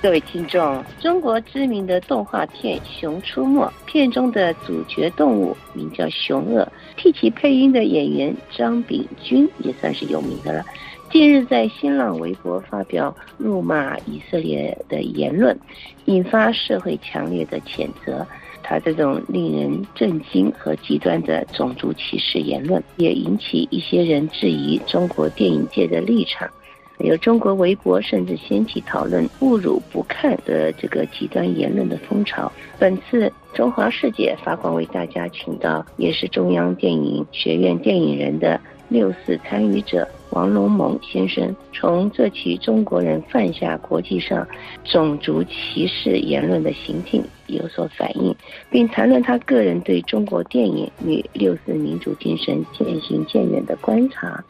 各位听众，中国知名的动画片《熊出没》片中的主角动物名叫熊二，替其配音的演员张炳军也算是有名的了。近日在新浪微博发表辱骂以色列的言论，引发社会强烈的谴责。他这种令人震惊和极端的种族歧视言论，也引起一些人质疑中国电影界的立场。有中国围脖甚至掀起讨论侮辱不看的这个极端言论的风潮。本次中华世界发广为大家请到，也是中央电影学院电影人的六四参与者王龙蒙先生，从这起中国人犯下国际上种族歧视言论的行径有所反应，并谈论他个人对中国电影与六四民主精神渐行渐远的观察。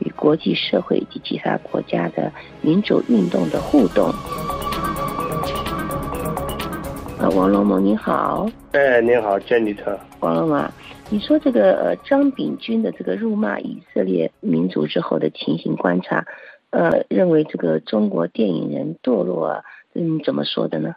与国际社会及其他国家的民主运动的互动。呃，王龙蒙，你好。哎，你好，珍妮特。王龙啊，你说这个呃张炳军的这个辱骂以色列民族之后的情形观察，呃，认为这个中国电影人堕落，啊，嗯，怎么说的呢？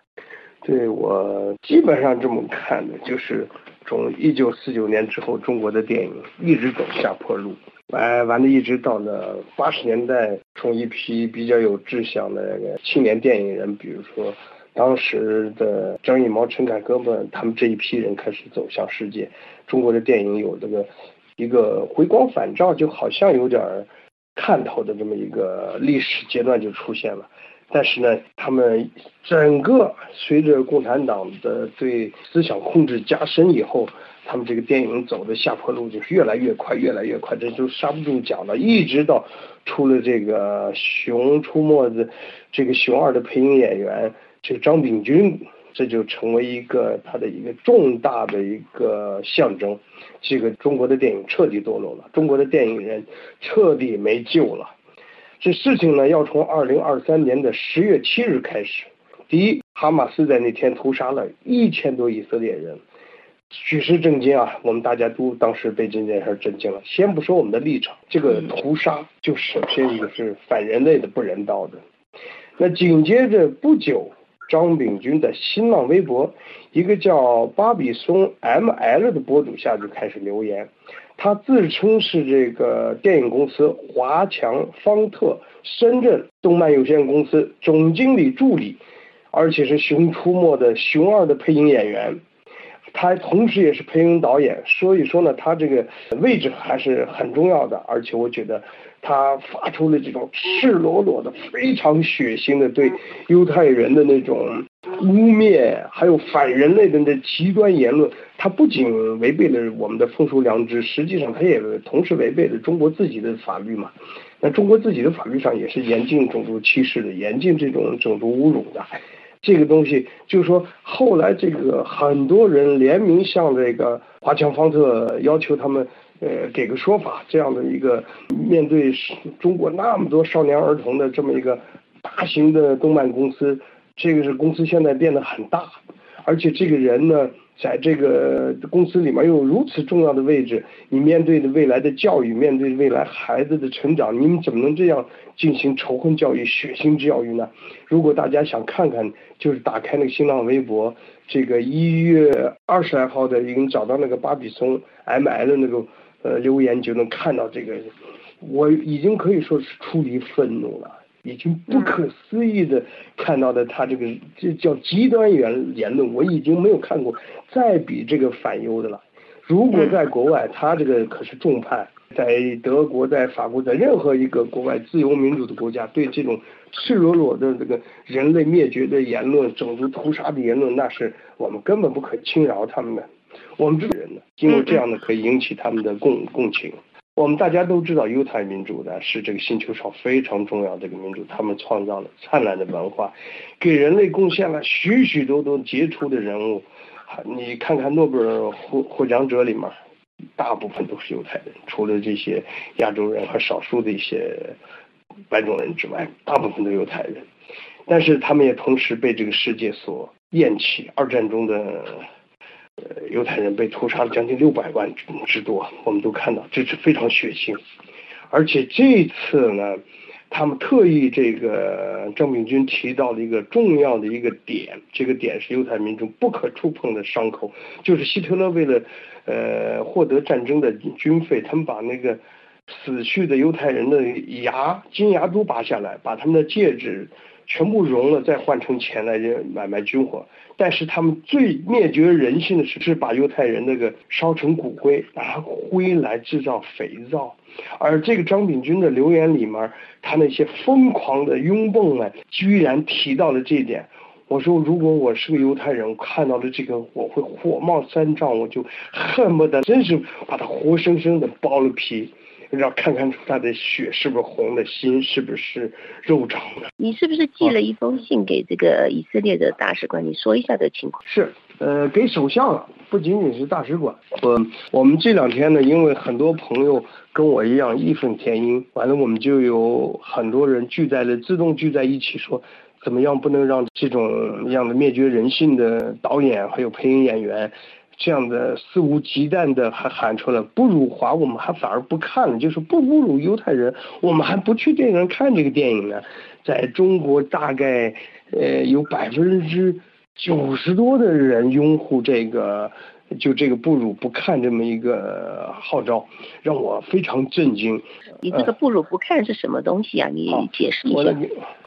对我基本上这么看的，就是从一九四九年之后，中国的电影一直走下坡路。完完了，一直到了八十年代，从一批比较有志向的那个青年电影人，比如说当时的张艺谋、陈凯歌们，他们这一批人开始走向世界，中国的电影有这个一个回光返照，就好像有点看头的这么一个历史阶段就出现了。但是呢，他们整个随着共产党的对思想控制加深以后。他们这个电影走的下坡路就是越来越快，越来越快，这就刹不住脚了。一直到出了这个《熊出没》的这个熊二的配音演员，这个张炳军，这就成为一个他的一个重大的一个象征。这个中国的电影彻底堕落了，中国的电影人彻底没救了。这事情呢，要从二零二三年的十月七日开始。第一，哈马斯在那天屠杀了一千多以色列人。举世震惊啊！我们大家都当时被这件事震惊了。先不说我们的立场，这个屠杀就首先一个是反人类的、不人道的。那紧接着不久，张炳军的新浪微博一个叫巴比松 M L 的博主下就开始留言，他自称是这个电影公司华强方特深圳动漫有限公司总经理助理，而且是《熊出没》的熊二的配音演员。他同时也是配音导演，所以说呢，他这个位置还是很重要的。而且我觉得他发出了这种赤裸裸的、非常血腥的对犹太人的那种污蔑，还有反人类的那极端言论，他不仅违背了我们的风俗良知，实际上他也同时违背了中国自己的法律嘛。那中国自己的法律上也是严禁种族歧视的，严禁这种种族侮辱的。这个东西就是说，后来这个很多人联名向这个华强方特要求他们，呃，给个说法。这样的一个面对中国那么多少年儿童的这么一个大型的动漫公司，这个是公司现在变得很大，而且这个人呢。在这个公司里面有如此重要的位置，你面对的未来的教育，面对未来孩子的成长，你们怎么能这样进行仇恨教育、血腥教育呢？如果大家想看看，就是打开那个新浪微博，这个一月二十来号的，已经找到那个巴比松 M L 那个呃留言，就能看到这个，我已经可以说是出离愤怒了。已经不可思议的看到的他这个这叫极端言言论，我已经没有看过再比这个反犹的了。如果在国外，他这个可是重判，在德国、在法国，在任何一个国外自由民主的国家，对这种赤裸裸的这个人类灭绝的言论、种族屠杀的言论，那是我们根本不可轻饶他们的。我们这人呢，因为这样的可以引起他们的共共情。我们大家都知道，犹太民族呢是这个星球上非常重要的一个民族，他们创造了灿烂的文化，给人类贡献了许许多多杰出的人物。你看看诺贝尔获获奖者里面，大部分都是犹太人，除了这些亚洲人和少数的一些白种人之外，大部分都犹太人。但是他们也同时被这个世界所厌弃。二战中的。犹太人被屠杀了将近六百万之多，我们都看到，这是非常血腥。而且这次呢，他们特意这个张炳军提到了一个重要的一个点，这个点是犹太民众不可触碰的伤口，就是希特勒为了呃获得战争的军费，他们把那个死去的犹太人的牙金牙珠拔下来，把他们的戒指全部融了，再换成钱来买卖军火。但是他们最灭绝人性的是，是把犹太人那个烧成骨灰，拿灰来制造肥皂。而这个张炳军的留言里面，他那些疯狂的拥蹦们，居然提到了这一点。我说，如果我是个犹太人，看到了这个，我会火冒三丈，我就恨不得真是把他活生生的剥了皮。要看看出他的血是不是红的，心是不是肉长的。你是不是寄了一封信给这个以色列的大使馆？你说一下这情况。是，呃，给首相了，不仅仅是大使馆。我我们这两天呢，因为很多朋友跟我一样义愤填膺，完了我们就有很多人聚在了，自动聚在一起说，怎么样不能让这种样的灭绝人性的导演还有配音演员。这样的肆无忌惮的还喊出来不辱华，我们还反而不看了，就是不侮辱犹太人，我们还不去电影院看这个电影呢。在中国大概呃有百分之九十多的人拥护这个，就这个不辱不看这么一个号召，让我非常震惊。你这个不辱不看是什么东西啊？你解释一下。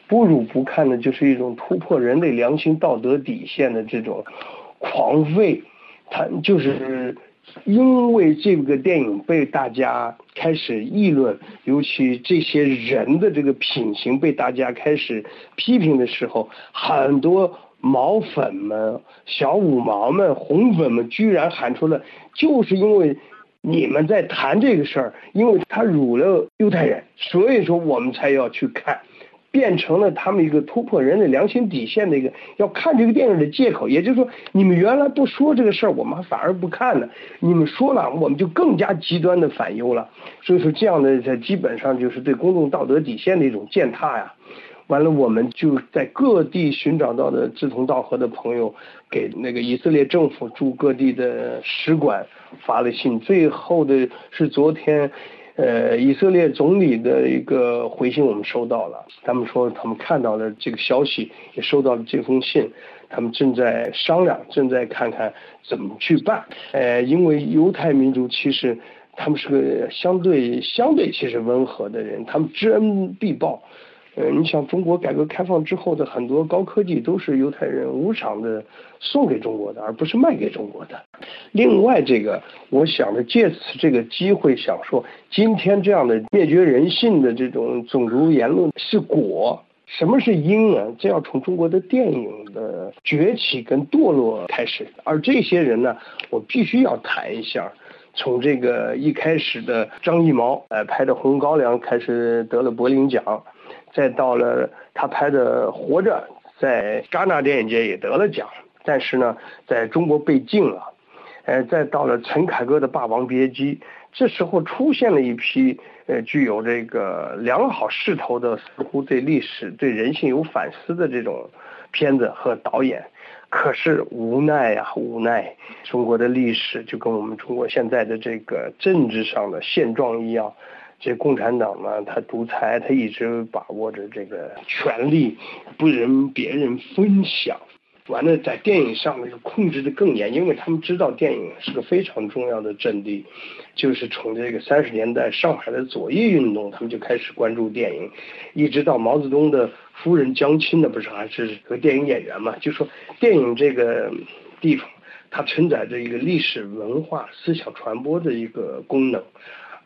不辱不看呢，就是一种突破人类良心道德底线的这种狂吠。他就是因为这个电影被大家开始议论，尤其这些人的这个品行被大家开始批评的时候，很多毛粉们、小五毛们、红粉们居然喊出了，就是因为你们在谈这个事儿，因为他辱了犹太人，所以说我们才要去看。变成了他们一个突破人类良心底线的一个要看这个电影的借口，也就是说，你们原来不说这个事儿，我们反而不看了；你们说了，我们就更加极端的反忧了。所以说，这样的在基本上就是对公众道德底线的一种践踏呀。完了，我们就在各地寻找到的志同道合的朋友，给那个以色列政府驻各地的使馆发了信。最后的是昨天。呃，以色列总理的一个回信我们收到了，他们说他们看到了这个消息，也收到了这封信，他们正在商量，正在看看怎么去办。呃，因为犹太民族其实他们是个相对相对其实温和的人，他们知恩必报。呃，你想中国改革开放之后的很多高科技都是犹太人无偿的送给中国的，而不是卖给中国的。另外，这个我想着借此这个机会想说，今天这样的灭绝人性的这种种族言论是果，什么是因啊？这要从中国的电影的崛起跟堕落开始。而这些人呢，我必须要谈一下，从这个一开始的张艺谋，呃，拍的《红高粱》开始得了柏林奖。再到了他拍的《活着》，在戛纳电影节也得了奖，但是呢，在中国被禁了。呃，再到了陈凯歌的《霸王别姬》，这时候出现了一批呃具有这个良好势头的，似乎对历史、对人性有反思的这种片子和导演。可是无奈呀，无奈，中国的历史就跟我们中国现在的这个政治上的现状一样。这共产党呢，他独裁，他一直把握着这个权力，不人别人分享。完了，在电影上面控制的更严，因为他们知道电影是个非常重要的阵地。就是从这个三十年代上海的左翼运动，他们就开始关注电影，一直到毛泽东的夫人江青呢，不是还是个电影演员嘛？就说电影这个地方，它承载着一个历史文化思想传播的一个功能。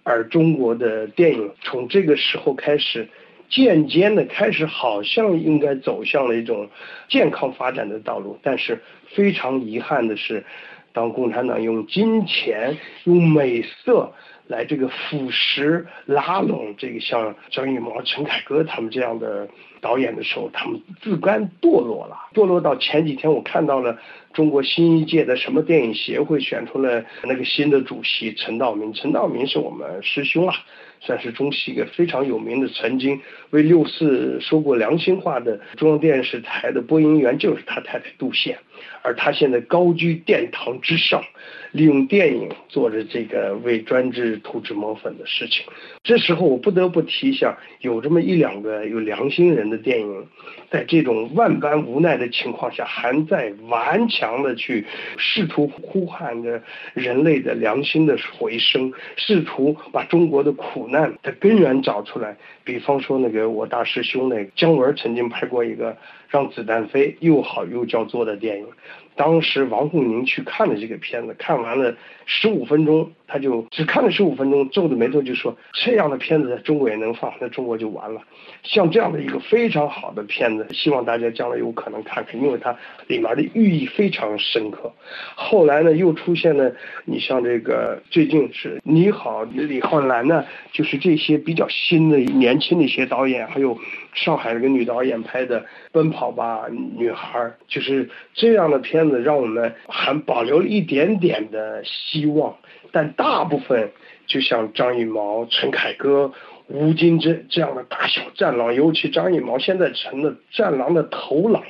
而中国的电影从这个时候开始，渐渐的开始好像应该走向了一种健康发展的道路。但是非常遗憾的是，当共产党用金钱、用美色来这个腐蚀、拉拢这个像张艺谋、陈凯歌他们这样的导演的时候，他们自甘堕落了。堕落到前几天，我看到了。中国新一届的什么电影协会选出了那个新的主席陈道明，陈道明是我们师兄啊，算是中戏一个非常有名的，曾经为六四说过良心话的中央电视台的播音员就是他太太杜宪，而他现在高居殿堂之上，利用电影做着这个为专制涂脂抹粉的事情。这时候我不得不提一下，有这么一两个有良心人的电影，在这种万般无奈的情况下，还在顽强的去试图呼喊着人类的良心的回声，试图把中国的苦难的根源找出来。比方说那个我大师兄那个姜文曾经拍过一个。让子弹飞又好又叫座的电影，当时王沪宁去看了这个片子，看完了十五分钟，他就只看了十五分钟，皱着眉头就说：“这样的片子在中国也能放，那中国就完了。”像这样的一个非常好的片子，希望大家将来有可能看看，因为它里面的寓意非常深刻。后来呢，又出现了你像这个最近是你好李浩然呢，就是这些比较新的年轻的一些导演，还有上海那个女导演拍的《奔跑》。吧，女孩就是这样的片子，让我们还保留了一点点的希望。但大部分就像张艺谋、陈凯歌、吴京这这样的大小战狼，尤其张艺谋现在成了战狼的头狼，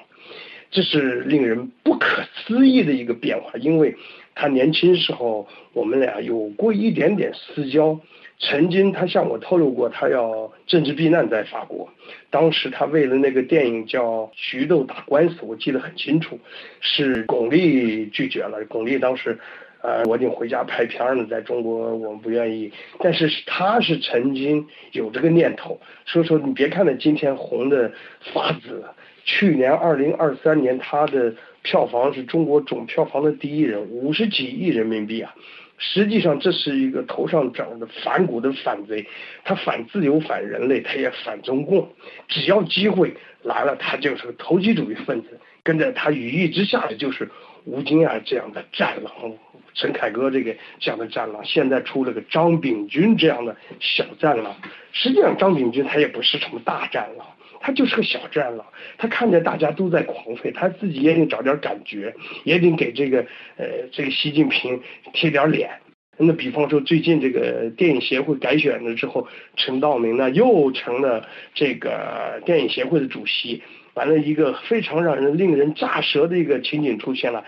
这是令人不可思议的一个变化。因为他年轻时候，我们俩有过一点点私交。曾经他向我透露过，他要政治避难在法国。当时他为了那个电影叫《徐豆打官司》，我记得很清楚，是巩俐拒绝了。巩俐当时，呃，我已经回家拍片了，在中国我们不愿意。但是他是曾经有这个念头，所以说你别看他今天红的发紫，去年二零二三年他的票房是中国总票房的第一人，五十几亿人民币啊。实际上，这是一个头上长的反骨的反贼，他反自由、反人类，他也反中共。只要机会来了，他就是个投机主义分子。跟着他羽翼之下的就是吴京啊这样的战狼，陈凯歌这个这样的战狼。现在出了个张炳军这样的小战狼。实际上，张炳军他也不是什么大战狼。他就是个小战狼，他看见大家都在狂吠，他自己也得找点感觉，也得给这个呃这个习近平贴点脸。那比方说最近这个电影协会改选了之后，陈道明呢又成了这个电影协会的主席，完了一个非常让人令人咋舌的一个情景出现了，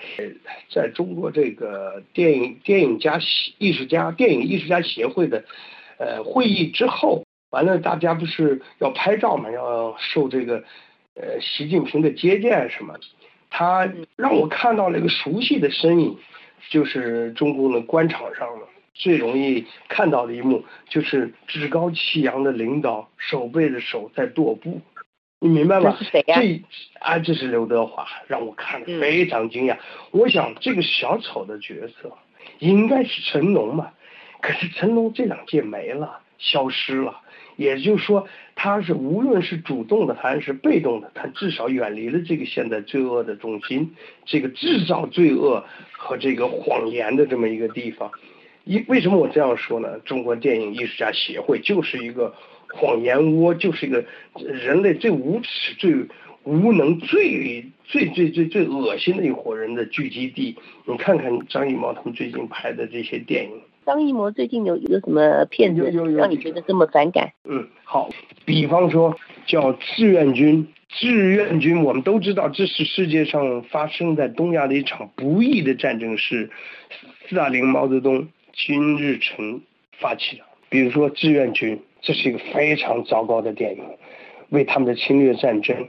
在中国这个电影电影家艺术家电影艺术家协会的呃会议之后。完了，大家不是要拍照嘛？要受这个，呃，习近平的接见什么？他让我看到了一个熟悉的身影，就是中共的官场上了最容易看到的一幕，就是趾高气扬的领导手背着手在踱步，你明白吗？这是谁呀？这啊，这是刘德华，让我看的非常惊讶。我想这个小丑的角色应该是成龙嘛，可是成龙这两届没了，消失了。也就是说，他是无论是主动的还是被动的，他至少远离了这个现在罪恶的中心，这个制造罪恶和这个谎言的这么一个地方。一为什么我这样说呢？中国电影艺术家协会就是一个谎言窝，就是一个人类最无耻、最无能、最最最最最恶心的一伙人的聚集地。你看看张艺谋他们最近拍的这些电影。张艺谋最近有有什么片子让你觉得这么反感？嗯，好，比方说叫《志愿军》，志愿军我们都知道，这是世界上发生在东亚的一场不义的战争，是斯大林、毛泽东、金日成发起的。比如说《志愿军》，这是一个非常糟糕的电影，为他们的侵略战争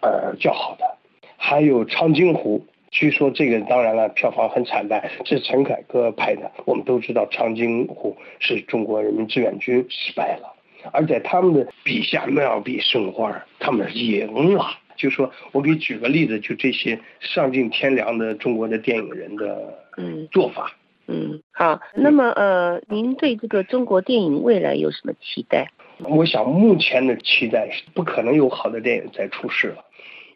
而叫好的。还有《长津湖》。据说这个当然了，票房很惨淡，是陈凯歌拍的。我们都知道长津湖是中国人民志愿军失败了，而在他们的笔下妙笔生花，他们赢了。就说我给举个例子，就这些丧尽天良的中国的电影人的嗯做法。嗯，好。那么呃，您对这个中国电影未来有什么期待？我想目前的期待是不可能有好的电影再出世了。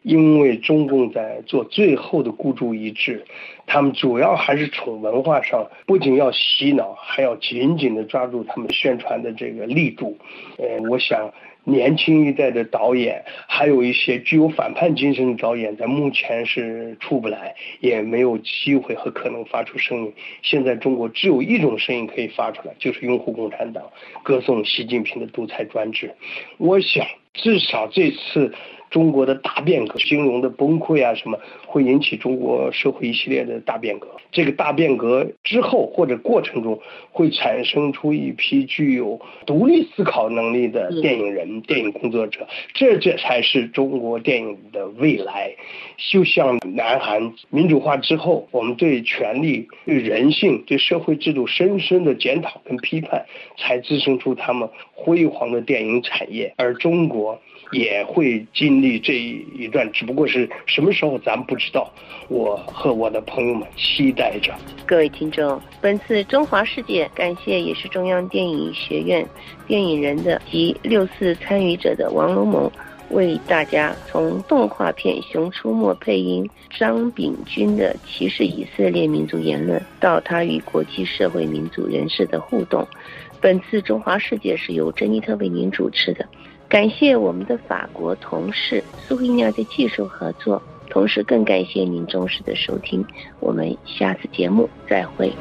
因为中共在做最后的孤注一掷，他们主要还是从文化上，不仅要洗脑，还要紧紧的抓住他们宣传的这个力度。呃，我想年轻一代的导演，还有一些具有反叛精神的导演，在目前是出不来，也没有机会和可能发出声音。现在中国只有一种声音可以发出来，就是拥护共产党，歌颂习近平的独裁专制。我想，至少这次。中国的大变革，金融的崩溃啊，什么会引起中国社会一系列的大变革？这个大变革之后或者过程中，会产生出一批具有独立思考能力的电影人、电影工作者，这这才是中国电影的未来。就像南韩民主化之后，我们对权力、对人性、对社会制度深深的检讨跟批判，才滋生出他们辉煌的电影产业，而中国。也会经历这一段，只不过是什么时候咱不知道。我和我的朋友们期待着。各位听众，本次中华世界，感谢也是中央电影学院电影人的及六四参与者的王龙蒙，为大家从动画片《熊出没》配音张炳军的歧视以色列民族言论，到他与国际社会民族人士的互动。本次中华世界是由珍妮特为您主持的。感谢我们的法国同事苏菲娜的技术合作，同时更感谢您忠实的收听。我们下次节目再会。